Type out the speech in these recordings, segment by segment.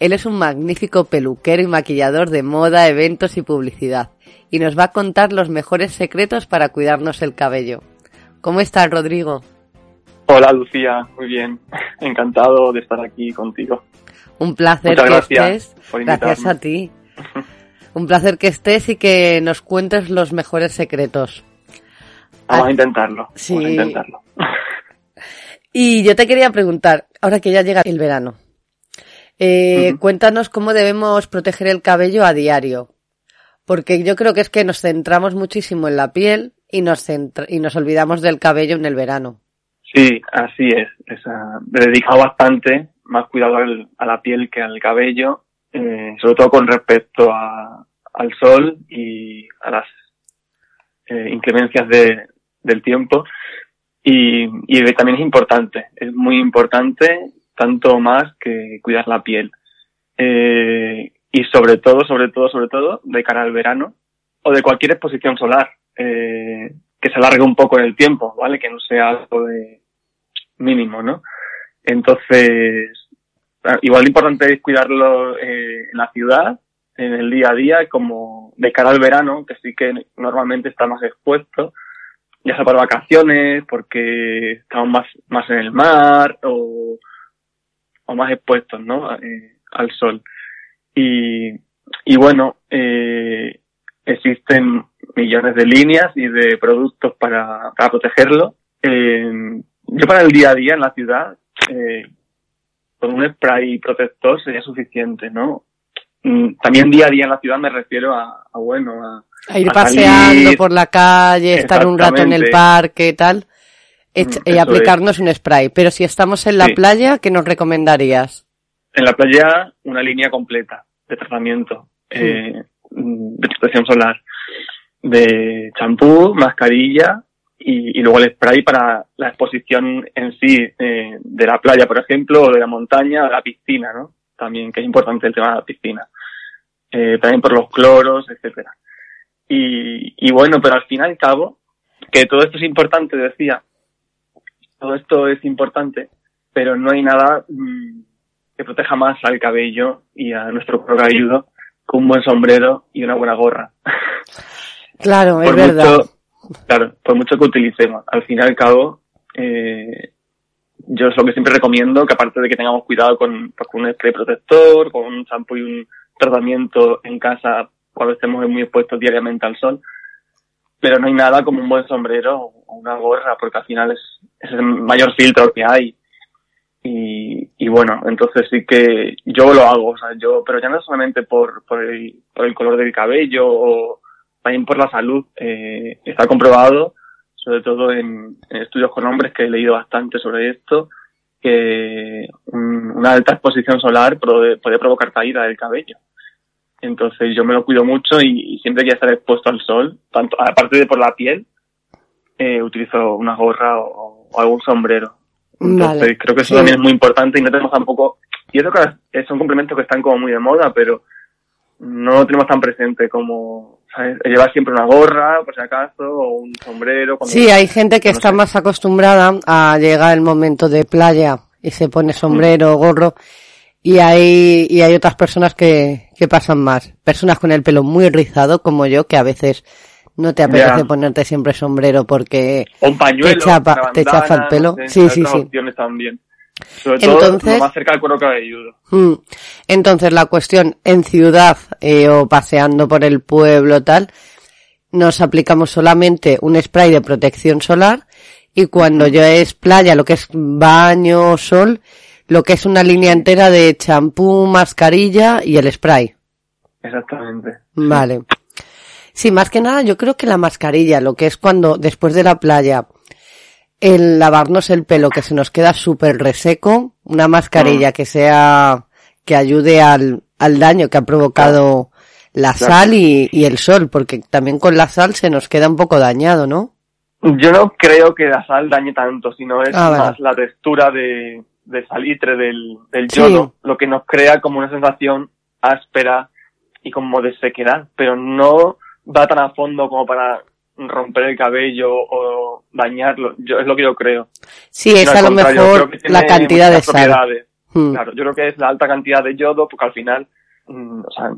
Él es un magnífico peluquero y maquillador de moda, eventos y publicidad, y nos va a contar los mejores secretos para cuidarnos el cabello. ¿Cómo estás, Rodrigo? Hola, Lucía. Muy bien. Encantado de estar aquí contigo. Un placer que estés. gracias a ti. Un placer que estés y que nos cuentes los mejores secretos. Vamos a intentarlo. Sí. Vamos a intentarlo. Y yo te quería preguntar, ahora que ya llega el verano, eh, Cuéntanos cómo debemos proteger el cabello a diario. Porque yo creo que es que nos centramos muchísimo en la piel y nos, y nos olvidamos del cabello en el verano. Sí, así es. he dedicado bastante más cuidado a la piel que al cabello, eh, sobre todo con respecto al sol y a las eh, inclemencias del tiempo. Y, y también es importante, es muy importante tanto más que cuidar la piel. Eh, y sobre todo, sobre todo, sobre todo, de cara al verano o de cualquier exposición solar, eh, que se alargue un poco en el tiempo, ¿vale? Que no sea algo de mínimo, ¿no? Entonces, ah, igual importante es cuidarlo eh, en la ciudad, en el día a día, como de cara al verano, que sí que normalmente está más expuesto, ya sea para vacaciones, porque estamos más, más en el mar, o o más expuestos ¿no? Eh, al sol. Y, y bueno, eh, existen millones de líneas y de productos para, para protegerlo. Eh, yo para el día a día en la ciudad, eh, con un spray protector sería suficiente, ¿no? Mm, también día a día en la ciudad me refiero a, a bueno, a, ir paseando por la calle, estar un rato en el parque, tal. Mm, y aplicarnos un spray. Pero si estamos en la playa, ¿qué nos recomendarías? En la playa, una línea completa de tratamiento, eh, de protección solar, de champú, mascarilla y, luego el spray para la exposición en sí eh, de la playa, por ejemplo, o de la montaña, o la piscina, ¿no? También, que es importante el tema de la piscina. Eh, también por los cloros, etcétera. Y, y bueno, pero al fin y al cabo, que todo esto es importante, decía, todo esto es importante, pero no hay nada mm, que proteja más al cabello y a nuestro cabelludo que un buen sombrero y una buena gorra. Claro, es verdad. claro, por mucho que utilicemos. Al fin y al cabo, eh, yo es lo que siempre recomiendo, que aparte de que tengamos cuidado con, pues, con un spray protector, con un shampoo y un tratamiento en casa cuando estemos muy expuestos diariamente al sol, pero no hay nada como un buen sombrero o una gorra, porque al final es, el mayor filtro que hay. Y, y bueno, entonces sí que yo lo hago, yo, pero ya no solamente por, por, el, por el color del cabello o también por la salud. Eh, está comprobado, sobre todo en, estudios con hombres que he leído bastante sobre esto, que una alta exposición solar puede, puede provocar caída del cabello. Entonces yo me lo cuido mucho y, siempre que estar expuesto al sol, tanto aparte de por la piel, eh, utilizo una gorra o, algún sombrero. Entonces creo que eso también es muy importante y no tenemos tampoco, y eso que son complementos que están como muy de moda, pero no lo tenemos tan presente como ¿sabes? llevar siempre una gorra, por si acaso, o un sombrero. Sí, hay gente que está más acostumbrada a llegar el momento de playa y se pone sombrero o gorro y hay, y hay otras personas que, que pasan más. Personas con el pelo muy rizado, como yo, que a veces no te apetece ponerte siempre sombrero porque te, chapa, te chafa el pelo. sí, sí, sí. También. Sobre todo Entonces, más cerca del cuero cabelludo. Mm, entonces la cuestión en ciudad eh, o paseando por el pueblo tal, nos aplicamos solamente un spray de protección solar y cuando ya es playa, lo que es baño, sol, lo que es una línea entera de champú, mascarilla y el spray. Exactamente. Vale. Sí, más que nada yo creo que la mascarilla, lo que es cuando después de la playa, el lavarnos el pelo que se nos queda súper reseco, una mascarilla mm. que sea, que ayude al, al daño que ha provocado la sal y, y, el sol, porque también con la sal se nos queda un poco dañado, ¿no? Yo no creo que la sal dañe tanto, sino es ah, más la textura de, de salitre del, del yodo, lo que nos crea como una sensación áspera y como de sequedad, pero no va tan a fondo como para romper el cabello o dañarlo. Yo, es lo que yo creo. Sí, es a lo mejor la cantidad de sal. Hmm. Claro, yo creo que es la alta cantidad de yodo, porque al final, mm, o sea,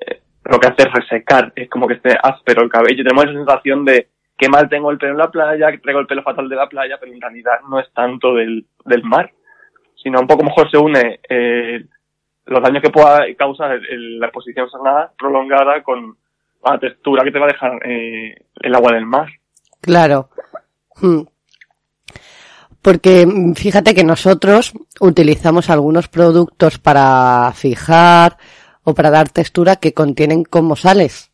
eh, lo que hace es resecar, es como que esté áspero el cabello. Tenemos esa sensación de que mal tengo el pelo en la playa, que traigo el pelo fatal de la playa, pero en realidad no es tanto del, del mar, sino un poco mejor se une eh, los daños que pueda causar la exposición sonada prolongada con la textura que te va a dejar eh, el agua del mar. Claro. Hmm. Porque mm, fíjate que nosotros utilizamos algunos productos para fijar o para dar textura que contienen como sales.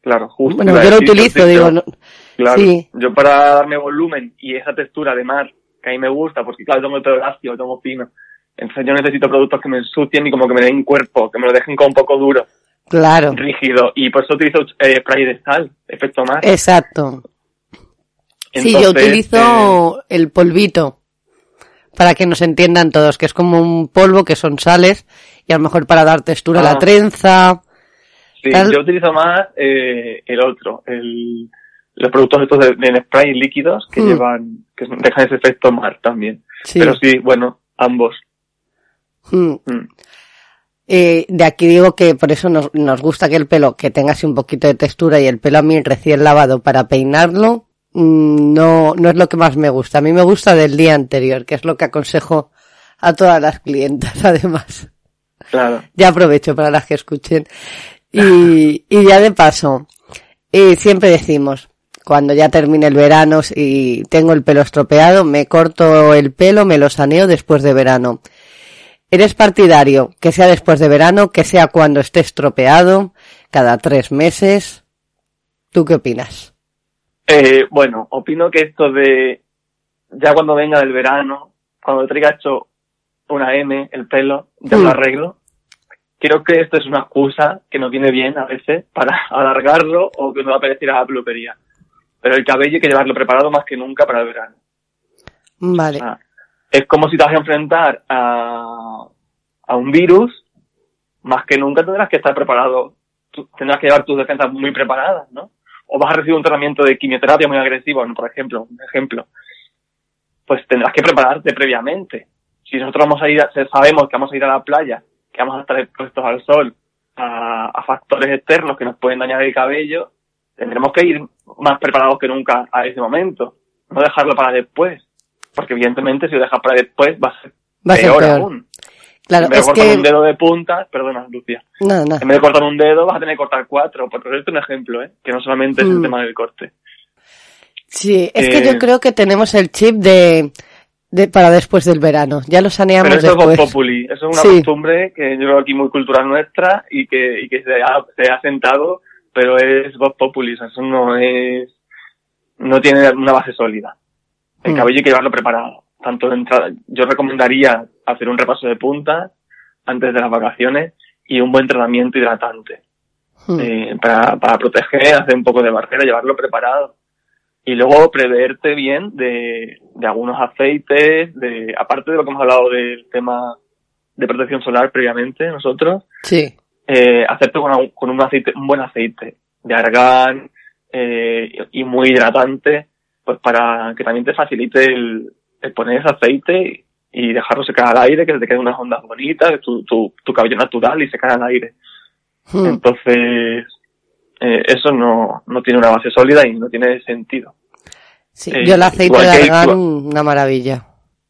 Claro, justo. Bueno, yo lo utilizo, digo. claro, yo para darme volumen y esa textura de mar que a mí me gusta, porque claro, tengo el pelo elástico, tengo fino. Entonces yo necesito productos que me ensucien y como que me den cuerpo, que me lo dejen como un poco duro. Claro. Rígido. Y por eso utilizo eh, spray de sal, efecto mar. Exacto. sí, yo utilizo eh, el polvito para que nos entiendan todos, que es como un polvo que son sales y a lo mejor para dar textura a la ah. trenza. Sí, yo utilizo más eh, el otro, el, los productos estos de, spray líquidos que hmm. llevan, que dejan ese efecto mar también. Pero sí, bueno, ambos. Hmm. Eh, de aquí digo que por eso nos, nos gusta que el pelo que tenga así un poquito de textura y el pelo a mí recién lavado para peinarlo Mm, no, no es lo que más me gusta. A mí me gusta del día anterior, que es lo que aconsejo a todas las clientas, además. Claro. Ya aprovecho para las que escuchen. Y, y ya de paso, y siempre decimos, cuando ya termine el verano y tengo el pelo estropeado, me corto el pelo, me lo saneo después de verano. ¿Eres partidario que sea después de verano, que sea cuando esté estropeado, cada tres meses? ¿Tú qué opinas? Eh, bueno, opino que esto de ya cuando venga del verano, cuando traiga hecho una M, el pelo, ya lo mm. arreglo. Creo que esto es una excusa que nos viene bien a veces para alargarlo o que nos va a parecer a la peluquería. Pero el cabello hay que llevarlo preparado más que nunca para el verano. Vale. Es como si te vas a enfrentar a, a un virus, más que nunca tendrás que estar preparado, tendrás que llevar tus defensas muy preparadas, ¿no? o vas a recibir un tratamiento de quimioterapia muy agresivo, por ejemplo, un ejemplo, pues tendrás que prepararte previamente. Si nosotros vamos a ir, sabemos que vamos a ir a la playa, que vamos a estar expuestos al sol, a, factores externos que nos pueden dañar el cabello, tendremos que ir más preparados que nunca a ese momento. No dejarlo para después. Porque evidentemente si lo dejas para después va a ser, peor, aún. Claro, en vez de cortar un dedo de punta, perdona, Lucia. No, no. En vez de cortar un dedo, vas a tener que cortar cuatro. Por ponerte un ejemplo, ¿eh? Que no solamente es el mm. tema del corte. Sí, es que yo eh, creo que tenemos el chip de, de para después del verano. Ya lo saneamos pero eso es populi. Eso es una costumbre que yo creo aquí muy cultural nuestra y que, y que se, ha, se ha sentado, pero es voz populi. eso no es, no tiene una base sólida. El mm. cabello hay que llevarlo preparado tanto de entrada, yo recomendaría hacer un repaso de puntas antes de las vacaciones y un buen tratamiento hidratante hmm. eh, para, para proteger, hacer un poco de barrera, llevarlo preparado y luego preveerte bien de, de algunos aceites, de aparte de lo que hemos hablado del tema de protección solar previamente nosotros, sí. eh, hacerte con, con un aceite, un buen aceite de argán eh, y muy hidratante, pues para que también te facilite el, el poner ese aceite y dejarlo secar al aire, que se te queden unas ondas bonitas, tu, tu, tu cabello natural y secar al aire. Hmm. Entonces, eh, eso no, no tiene una base sólida y no tiene sentido. Sí, eh, yo el aceite de argán, una maravilla.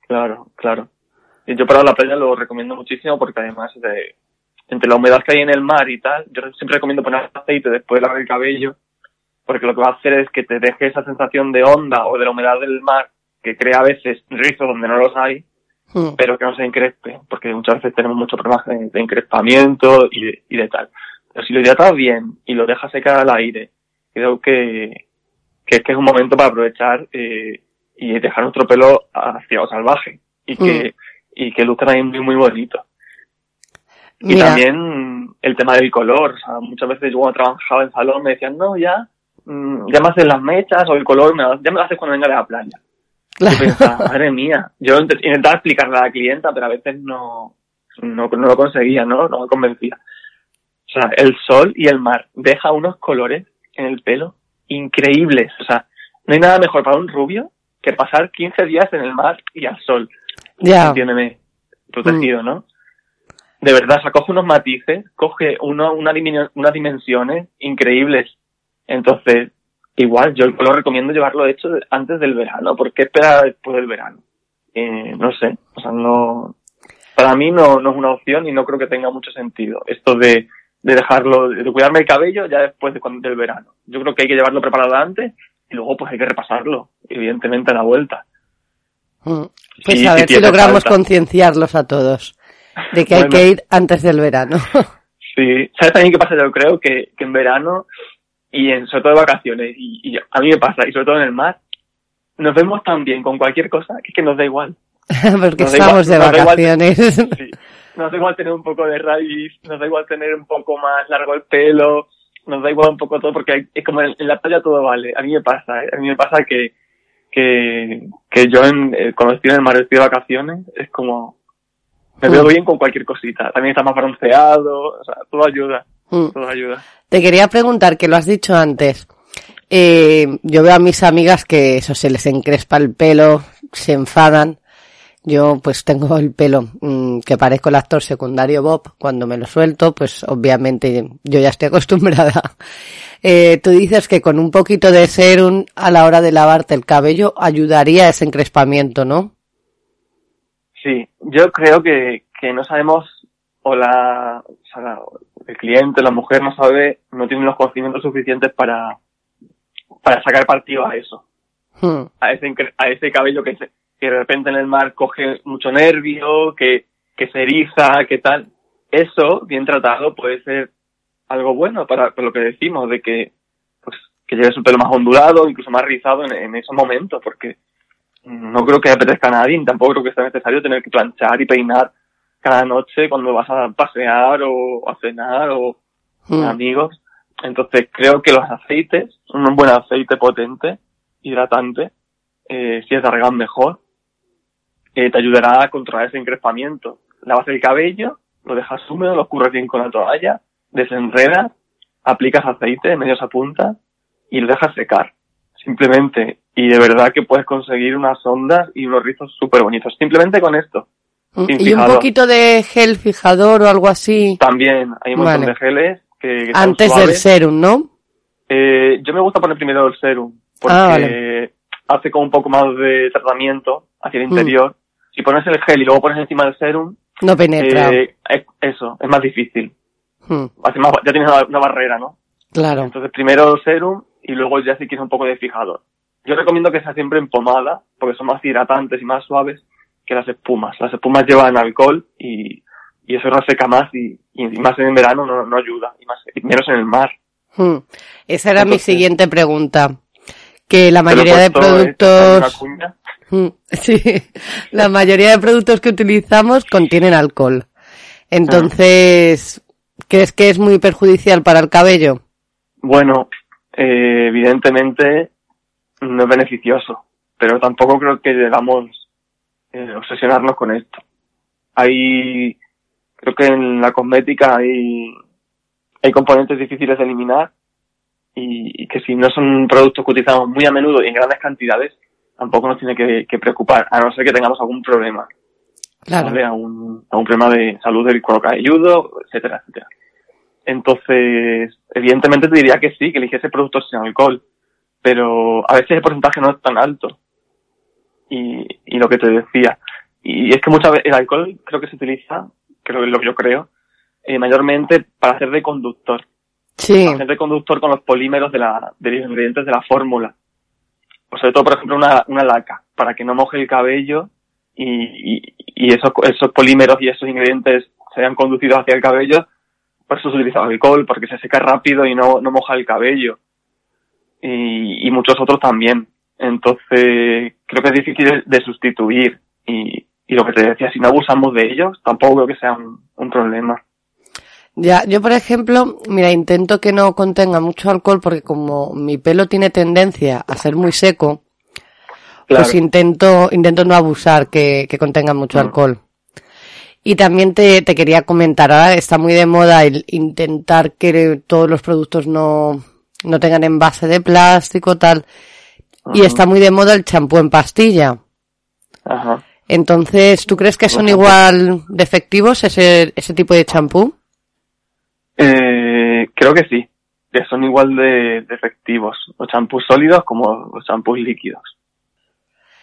Claro, claro. Y yo para la playa lo recomiendo muchísimo porque además de, entre la humedad que hay en el mar y tal, yo siempre recomiendo poner aceite después de lavar el cabello, porque lo que va a hacer es que te deje esa sensación de onda o de la humedad del mar que crea a veces rizos donde no los hay, hmm. pero que no se encrespe, porque muchas veces tenemos muchos problemas de, encrespamiento y de, y de, tal. Pero si lo hidratas bien y lo dejas secar al aire, creo que, que es que es un momento para aprovechar eh, y dejar nuestro pelo hacia salvaje y que, hmm. y que luzca también muy, muy bonito. Y también el tema del color. O sea, muchas veces yo cuando trabajaba en salón me decían, no, ya, ya me haces las mechas o el color, ya me lo haces cuando venga de la playa. Claro. pensaba, madre mía. Yo intentaba explicarle a la clienta, pero a veces no, no, no lo conseguía, ¿no? No me convencía. O sea, el sol y el mar deja unos colores en el pelo increíbles. O sea, no hay nada mejor para un rubio que pasar 15 días en el mar y al sol. Ya. Entiéndeme. Protegido, mm. ¿no? De verdad, o sea, coge unos matices, coge uno, una, unas dimensiones increíbles. Entonces, igual, yo lo recomiendo llevarlo hecho antes del verano. ¿Por qué esperar después del verano? Eh, no sé, o sea, no, para mí no, no es una opción y no creo que tenga mucho sentido. Esto de de dejarlo, de cuidarme el cabello ya después de cuando, del verano. Yo creo que hay que llevarlo preparado antes y luego pues hay que repasarlo, evidentemente a la vuelta. Mm. Pues a ver si, logramos concienciarlos a todos de que hay que ir antes del verano. sí, ¿sabes también qué pasa? Yo creo que, que en verano y en, sobre todo de vacaciones, y, a mí me pasa, y sobre todo en el mar, nos vemos tan bien con cualquier cosa que es que nos da igual. Porque estamos de vacaciones. nos da igual tener un poco de raíz, nos da igual tener un poco más largo el pelo, nos da igual un poco todo, porque es como en, la playa todo vale. A mí me pasa, ¿eh? a mí me pasa que, que, que yo en, eh, cuando estoy en el mar, estoy de vacaciones, es como, me veo mm. bien con cualquier cosita. También está más bronceado, o sea, todo ayuda, mm. todo ayuda. Te quería preguntar, que lo has dicho antes, eh, yo veo a mis amigas que eso se les encrespa el pelo, se enfadan. Yo pues tengo el pelo mm, que parezco el actor secundario Bob. Cuando me lo suelto, pues obviamente yo ya estoy acostumbrada. Eh, tú dices que con un poquito de serum a la hora de lavarte el cabello ayudaría a ese encrespamiento, ¿no? Sí, yo creo que, que no sabemos o la, o sea, el cliente, la mujer no sabe, no tiene los conocimientos suficientes para, para sacar partido a eso. Hmm. A ese, a ese cabello que se, que de repente en el mar coge mucho nervio, que, que se eriza, que tal. Eso, bien tratado, puede ser algo bueno para, lo que decimos, de que, pues, que lleves un pelo más ondulado, incluso más rizado en, en esos momentos, porque no creo que apetezca a nadie, tampoco creo que sea necesario tener que planchar y peinar cada noche cuando vas a pasear o a cenar o con hmm. amigos. Entonces creo que los aceites, un buen aceite potente, hidratante, eh, si es de arreglar mejor, te ayudará a controlar ese encrespamiento. Lavas el cabello, lo dejas húmedo, lo escurres bien con la toalla, desenredas, aplicas aceite, medio esa punta y lo dejas secar. Simplemente. Y de verdad que puedes conseguir unas ondas y unos rizos súper bonitos. Simplemente con esto. Mm, y un poquito de gel fijador o algo así. También, hay un montón de geles que, Antes del serum, ¿no? Eh, yo me gusta poner primero el serum, ah, porque hace como un poco más de tratamiento hacia el mm. interior si pones el gel y luego pones encima del serum, no penetra. Eh, eso, es más difícil. Hmm. ya tienes una, barrera, ¿no? Claro. Entonces primero serum y luego ya si quieres un poco de fijador. Yo recomiendo que sea siempre en pomada, porque son más hidratantes y más suaves que las espumas. Las espumas llevan alcohol y, y eso reseca más y, y más en verano no, no ayuda, y, más, menos en el mar. Hmm. Esa era mi siguiente pregunta. Que la mayoría de productos... Mm, sí, la mayoría de productos que utilizamos contienen alcohol. Entonces, ¿crees que es muy perjudicial para el cabello? Bueno, eh, evidentemente no es beneficioso, pero tampoco creo que debamos eh, obsesionarnos con esto. Hay, creo que en la cosmética hay, hay componentes difíciles de eliminar y, y que si no son productos que utilizamos muy a menudo y en grandes cantidades, tampoco nos tiene que, preocupar, a no ser que tengamos algún problema. Claro. ¿vale? Algún, algún problema de salud del cuero cabelludo, etcétera, etcétera. Entonces, evidentemente te diría que sí, que eligiese productos sin alcohol, pero a veces el porcentaje no es tan alto. Y, y lo que te decía. Y es que muchas veces el alcohol creo que se utiliza, creo que es lo que yo creo, eh, mayormente para hacer de conductor. Sí. Para hacer de conductor con los polímeros de, la, de los ingredientes de la fórmula sobre todo, por ejemplo, una, una laca, para que no moje el cabello y, y, esos, esos polímeros y esos ingredientes sean conducidos hacia el cabello, por eso se utiliza alcohol, porque se seca rápido y no, no moja el cabello. Y, y muchos otros también. Entonces, creo que es difícil de, sustituir. Y, y lo que te decía, si no abusamos de ellos, tampoco creo que sea un, un problema. Ya, yo por ejemplo, mira, intento que no contenga mucho alcohol porque como mi pelo tiene tendencia a ser muy seco, pues intento, intento no abusar que, que contenga mucho mm. alcohol. Y también te, te quería comentar, ahora está muy de moda el intentar que todos los productos no, no tengan envase de plástico, tal. Y está muy de moda el champú en pastilla. Ajá. Entonces, ¿tú crees que son igual de efectivos ese, ese tipo de champú? Eh, creo que sí, que son igual de, efectivos, los champús sólidos como los champús líquidos.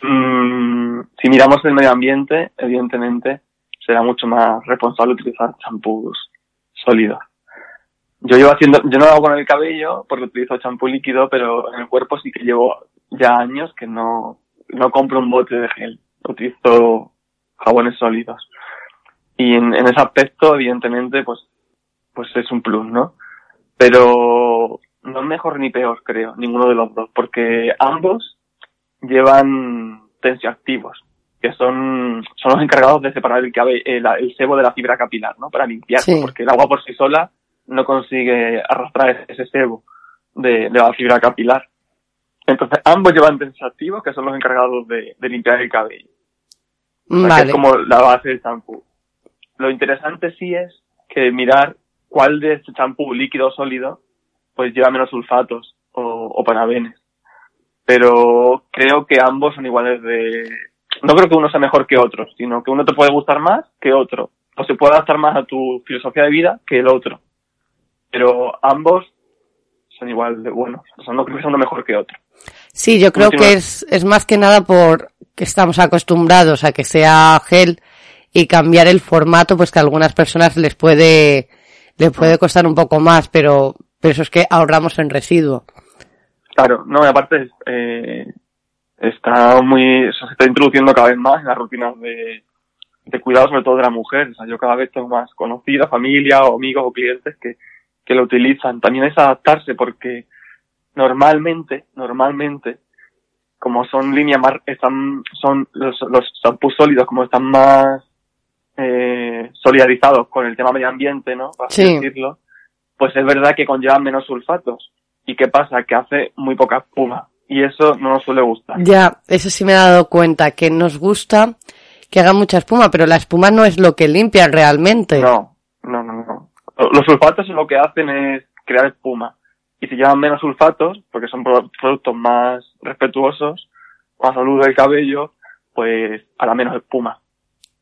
Mm, si miramos el medio ambiente, evidentemente, será mucho más responsable utilizar champús sólidos. Yo llevo haciendo, yo no lo hago con el cabello porque utilizo champú líquido, pero en el cuerpo sí que llevo ya años que no, no compro un bote de gel, utilizo jabones sólidos. Y en, en ese aspecto, evidentemente, pues, pues es un plus, ¿no? Pero no es mejor ni peor, creo, ninguno de los dos, porque ambos llevan tensioactivos, que son, son los encargados de separar el, el, el sebo de la fibra capilar, ¿no? Para limpiar, porque el agua por sí sola no consigue arrastrar ese sebo de, la fibra capilar. Entonces, ambos llevan tensioactivos que son los encargados de, limpiar el cabello. es como la base del champú. Lo interesante sí es que mirar cuál de este champú líquido o sólido pues lleva menos sulfatos o, o parabenes. Pero creo que ambos son iguales de... No creo que uno sea mejor que otro, sino que uno te puede gustar más que otro. O se puede adaptar más a tu filosofía de vida que el otro pero ambos son igual de buenos. O sea, no creo que sea uno mejor que otro. Sí, yo creo que es, es más que nada por que estamos acostumbrados a que sea gel y cambiar el formato, pues que a algunas personas les puede, les puede costar un poco más, pero, pero eso es que ahorramos en residuo. Claro, no, y aparte, eh, está muy, se está introduciendo cada vez más en las rutinas de, de cuidado, sobre todo de la mujer. O sea, yo cada vez tengo más conocida, familia o amigos o clientes que, que lo utilizan. También es adaptarse porque normalmente, normalmente, como son líneas más, están, son los, los shampoos sólidos, como están más eh, solidarizados con el tema medio ambiente, ¿no? Para decirlo, pues es verdad que conllevan menos sulfatos. ¿Y qué pasa? Que hace muy poca espuma. Y eso no nos suele gustar. Ya, eso sí me he dado cuenta, que nos gusta que haga mucha espuma, pero la espuma no es lo que limpia realmente. No, no, no, no. Los sulfatos lo que hacen es crear espuma. Y si llevan menos sulfatos, porque son productos más respetuosos la salud del cabello, pues hará menos espuma.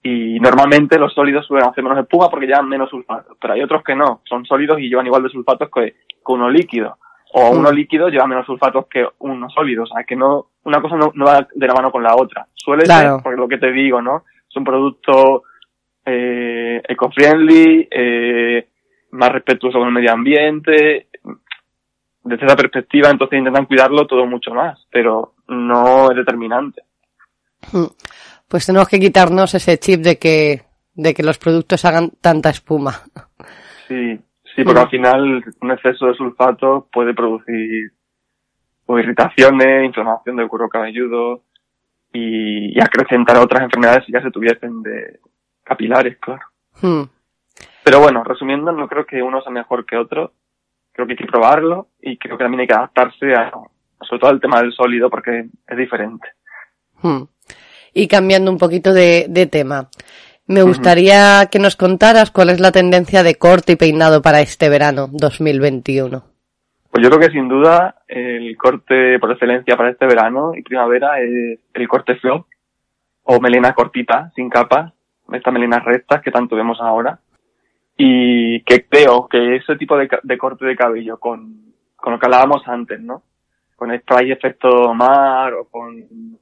Y normalmente los sólidos suelen hacer menos espuma porque llevan menos sulfatos. Pero hay otros que no, son sólidos y llevan igual de sulfatos que, uno líquido. O uno líquido lleva menos sulfatos que uno sólido. O sea, que no, una cosa no, va de la mano con la otra. Suele ser, porque lo que te digo, ¿no? Es un producto eh, eco-friendly, eh, más respetuoso con el medio ambiente. Desde esa perspectiva, entonces intentan cuidarlo todo mucho más, pero no es determinante. Hmm. Pues tenemos que quitarnos ese chip de que, de que los productos hagan tanta espuma. Sí, sí, porque al final un exceso de sulfato puede producir o irritaciones, inflamación del cuero cabelludo y, acrecentar otras enfermedades si ya se tuviesen de capilares, claro. Hmm. Pero bueno, resumiendo, no creo que uno sea mejor que otro. Creo que hay que probarlo y creo que también hay que adaptarse a, sobre todo al tema del sólido porque es diferente. Hmm. Y cambiando un poquito de, tema, me gustaría que nos contaras cuál es la tendencia de corte y peinado para este verano 2021. Pues yo creo que sin duda el corte por excelencia para este verano y primavera es el corte flop o melena cortita, sin capas, estas melenas rectas que tanto vemos ahora y que creo que ese tipo de, corte de cabello con, con lo que hablábamos antes, ¿no? Con spray efecto mar o con,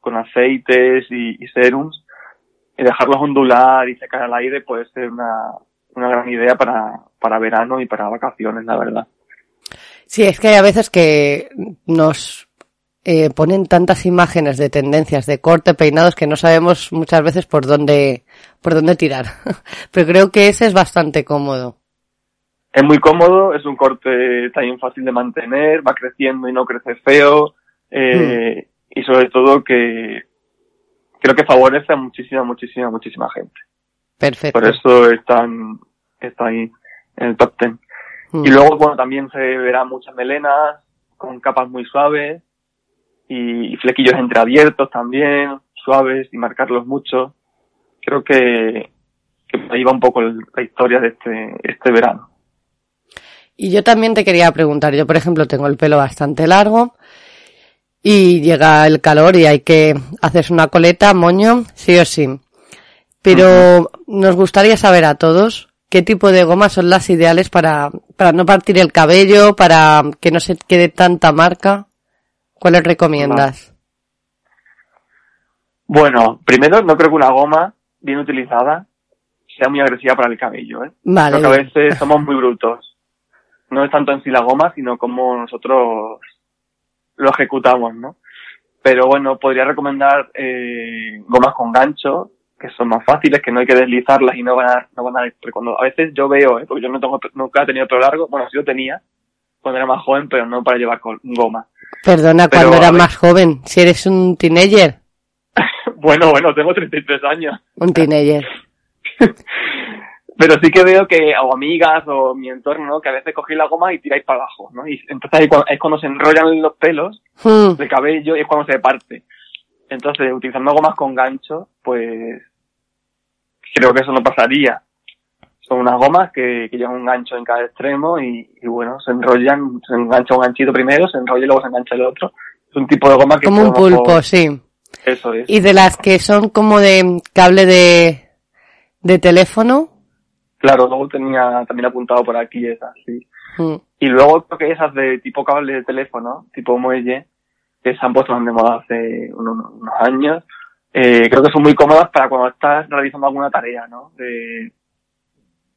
con aceites y, serums, y dejarlos ondular y secar al aire puede ser una, una gran idea para, para verano y para vacaciones, la verdad. Sí, es que hay a veces que nos eh, ponen tantas imágenes de tendencias de corte, peinados, que no sabemos muchas veces por dónde, por dónde tirar. Pero creo que ese es bastante cómodo. Es muy cómodo, es un corte también fácil de mantener, va creciendo y no crece feo, eh, hmm. y sobre todo que creo que favorece a muchísima, muchísima, muchísima gente. Perfecto. Por eso están, está ahí. en el top ten. Mm. Y luego, bueno, también se verán muchas melenas con capas muy suaves y flequillos entreabiertos también, suaves y marcarlos mucho. Creo que, ahí va un poco la historia de este, este verano. Y yo también te quería preguntar, yo por ejemplo tengo el pelo bastante largo y llega el calor y hay que hacerse una coleta, moño, sí o sí. Pero nos gustaría saber a todos qué tipo de gomas son las ideales para, para no partir el cabello, para que no se quede tanta marca. ¿Cuáles recomiendas? Bueno, primero, no creo que una goma bien utilizada sea muy agresiva para el cabello, ¿eh? Vale. Creo que a veces somos muy brutos. No es tanto en sí la goma, sino como nosotros lo ejecutamos, ¿no? Pero bueno, podría recomendar eh, gomas con gancho, que son más fáciles, que no hay que deslizarlas y no van a, no van a, porque cuando a veces yo veo, ¿eh? porque yo no tengo, nunca he tenido pelo largo, bueno, sí lo tenía cuando era más joven, pero no para llevar con goma. Perdona, Pero, cuando eras más joven, si eres un teenager, bueno, bueno, tengo 33 años. un teenager. Pero sí que veo que, o amigas, o mi entorno, ¿no? que a veces cogéis la goma y tiráis para abajo, ¿no? Y entonces ahí es cuando se enrollan los pelos Hmm, del cabello y es cuando se parte. Entonces, utilizando gomas con gancho, pues creo que eso no pasaría. Son unas gomas que, que llevan un gancho en cada extremo y, y bueno, se enrollan, se engancha un ganchito primero, se enrolla y luego se engancha el otro. Es un tipo de goma que como un pulpo, sí. Eso es. Y de las que son como de cable de, de teléfono. Claro, luego tenía también apuntado por aquí esas, sí. Mm. Y luego creo que esas de tipo cable de teléfono, tipo muelle, que se han puesto de moda hace unos, unos años, eh, creo que son muy cómodas para cuando estás realizando alguna tarea, ¿no? De,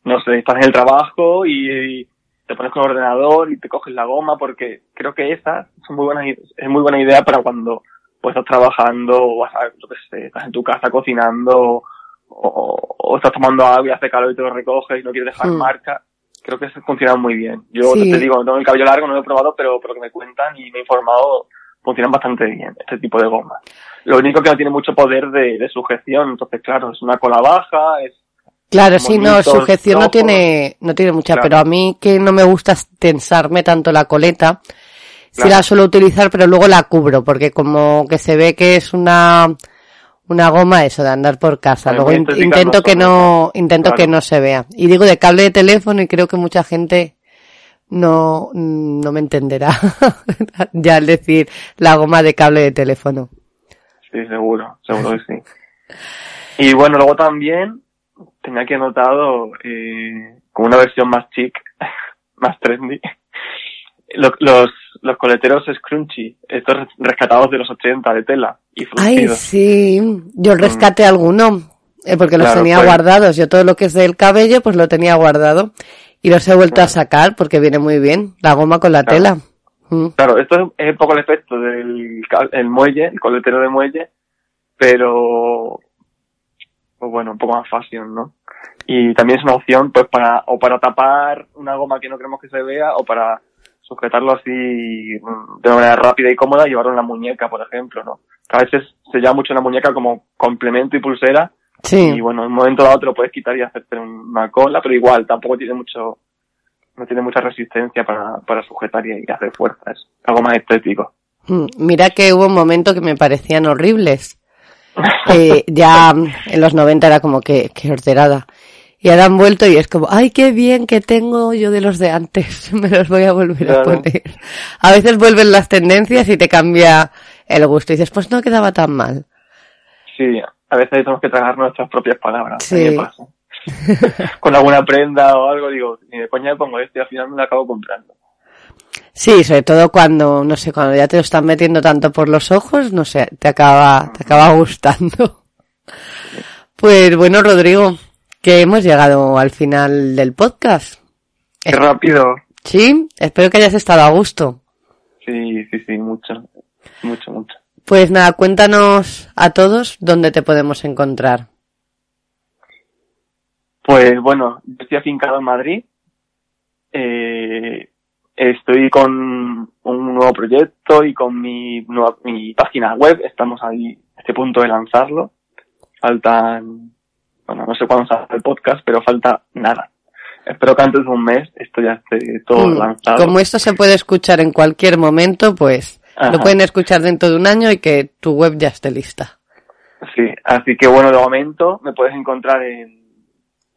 no sé, estás en el trabajo y, y te pones con el ordenador y te coges la goma porque creo que esas son muy buenas, i- es muy buena idea para cuando pues estás trabajando o vas a, yo qué sé, estás en tu casa cocinando o, o estás tomando agua y hace calor y te lo recoges y no quieres dejar Hmm. marca. Creo que se funcionan muy bien. Yo Sí. te digo, no tengo el cabello largo, no lo he probado, pero por lo que me cuentan y me he informado, funcionan bastante bien este tipo de gomas. Lo único que no tiene mucho poder de, de sujeción, entonces claro, es una cola baja, es Claro, sí, no, sujeción no tiene, no tiene mucha, Claro. pero a mí que no me gusta tensarme tanto la coleta, sí Claro. la suelo utilizar, pero luego la cubro, porque como que se ve que es una, una goma eso de andar por casa. Luego in- intento que no, intento Claro. que no se vea. Y digo de cable de teléfono y creo que mucha gente no, no me entenderá ya al decir la goma de cable de teléfono. Sí, seguro, seguro que sí. Y bueno, luego también tenía aquí anotado eh, como una versión más chic, más trendy, lo- los, los coleteros scrunchy, estos res- rescatados de los 80 de tela y Ay, fruncidos. sí, yo rescaté alguno, eh, porque los Claro, tenía pues. guardados. Yo todo lo que es del cabello, pues lo tenía guardado. Y los he vuelto a sacar porque viene muy bien, la goma con la Claro. tela. Mm. Claro, esto es un poco el efecto del el muelle, el coletero de muelle, pero pues bueno, un poco más fashion, ¿no? Y también es una opción pues para o para tapar una goma que no queremos que se vea o para sujetarlo así de una manera rápida y cómoda y llevarlo en la muñeca, por ejemplo, ¿no? A veces se lleva mucho en la muñeca como complemento y pulsera Sí, y bueno, en un momento dado te lo puedes quitar y hacerte una cola, pero igual tampoco tiene mucho no tiene mucha resistencia para, para sujetar y, y hacer fuerza, es algo más estético. Mm, mira que hubo un momento que me parecían horribles. Eh, ya en los 90 era como que, que horterada. Y ahora han vuelto y es como, ay, qué bien que tengo yo de los de antes. Me los voy a volver a poner. A veces vuelven las tendencias y te cambia el gusto. Y dices, pues no quedaba tan mal. Sí, a veces tenemos que tragar nuestras propias palabras. Sí. me pasa. Con alguna prenda o algo, digo, ni de coña me pongo esto y al final me lo acabo comprando. Sí, sobre todo cuando, no sé, cuando ya te lo están metiendo tanto por los ojos, no sé, te acaba, te acaba gustando. Pues bueno, Rodrigo, que hemos llegado al final del podcast. Qué rápido. Sí, espero que hayas estado a gusto. Sí, sí, sí, mucho. Mucho, mucho. Pues nada, cuéntanos a todos dónde te podemos encontrar. Pues bueno, yo estoy afincado en Madrid. Eh, estoy con un nuevo proyecto y con mi, nueva, mi página web. Estamos ahí, a este punto de lanzarlo. Faltan, bueno, no sé cuándo sale el podcast, pero falta nada. espero que antes de un mes esto ya esté todo Mm, lanzado. Como esto se puede escuchar en cualquier momento, pues Ajá. lo pueden escuchar dentro de un año y que tu web ya esté lista. Sí, así que bueno, de momento me puedes encontrar en,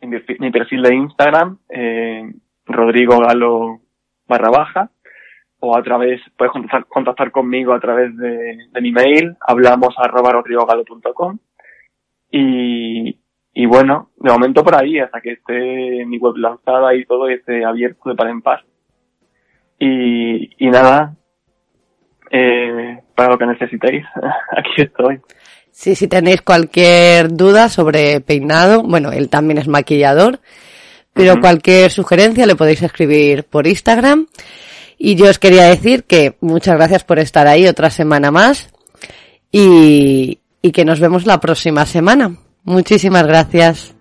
en mi, perfil de Instagram, eh, Rodrigo Galo barra baja, o a través, puedes contactar, conmigo a través de, mi mail, hablamos arroba rodrigogalo.com y, y bueno, de momento por ahí, hasta que esté mi web lanzada y todo y esté abierto de par en par. Y, y nada, eh, para lo que necesitéis, aquí estoy. Sí, si tenéis cualquier duda sobre peinado, bueno, él también es maquillador, pero cualquier sugerencia le podéis escribir por Instagram. Y yo os quería decir que muchas gracias por estar ahí otra semana más y, y que nos vemos la próxima semana. Muchísimas gracias.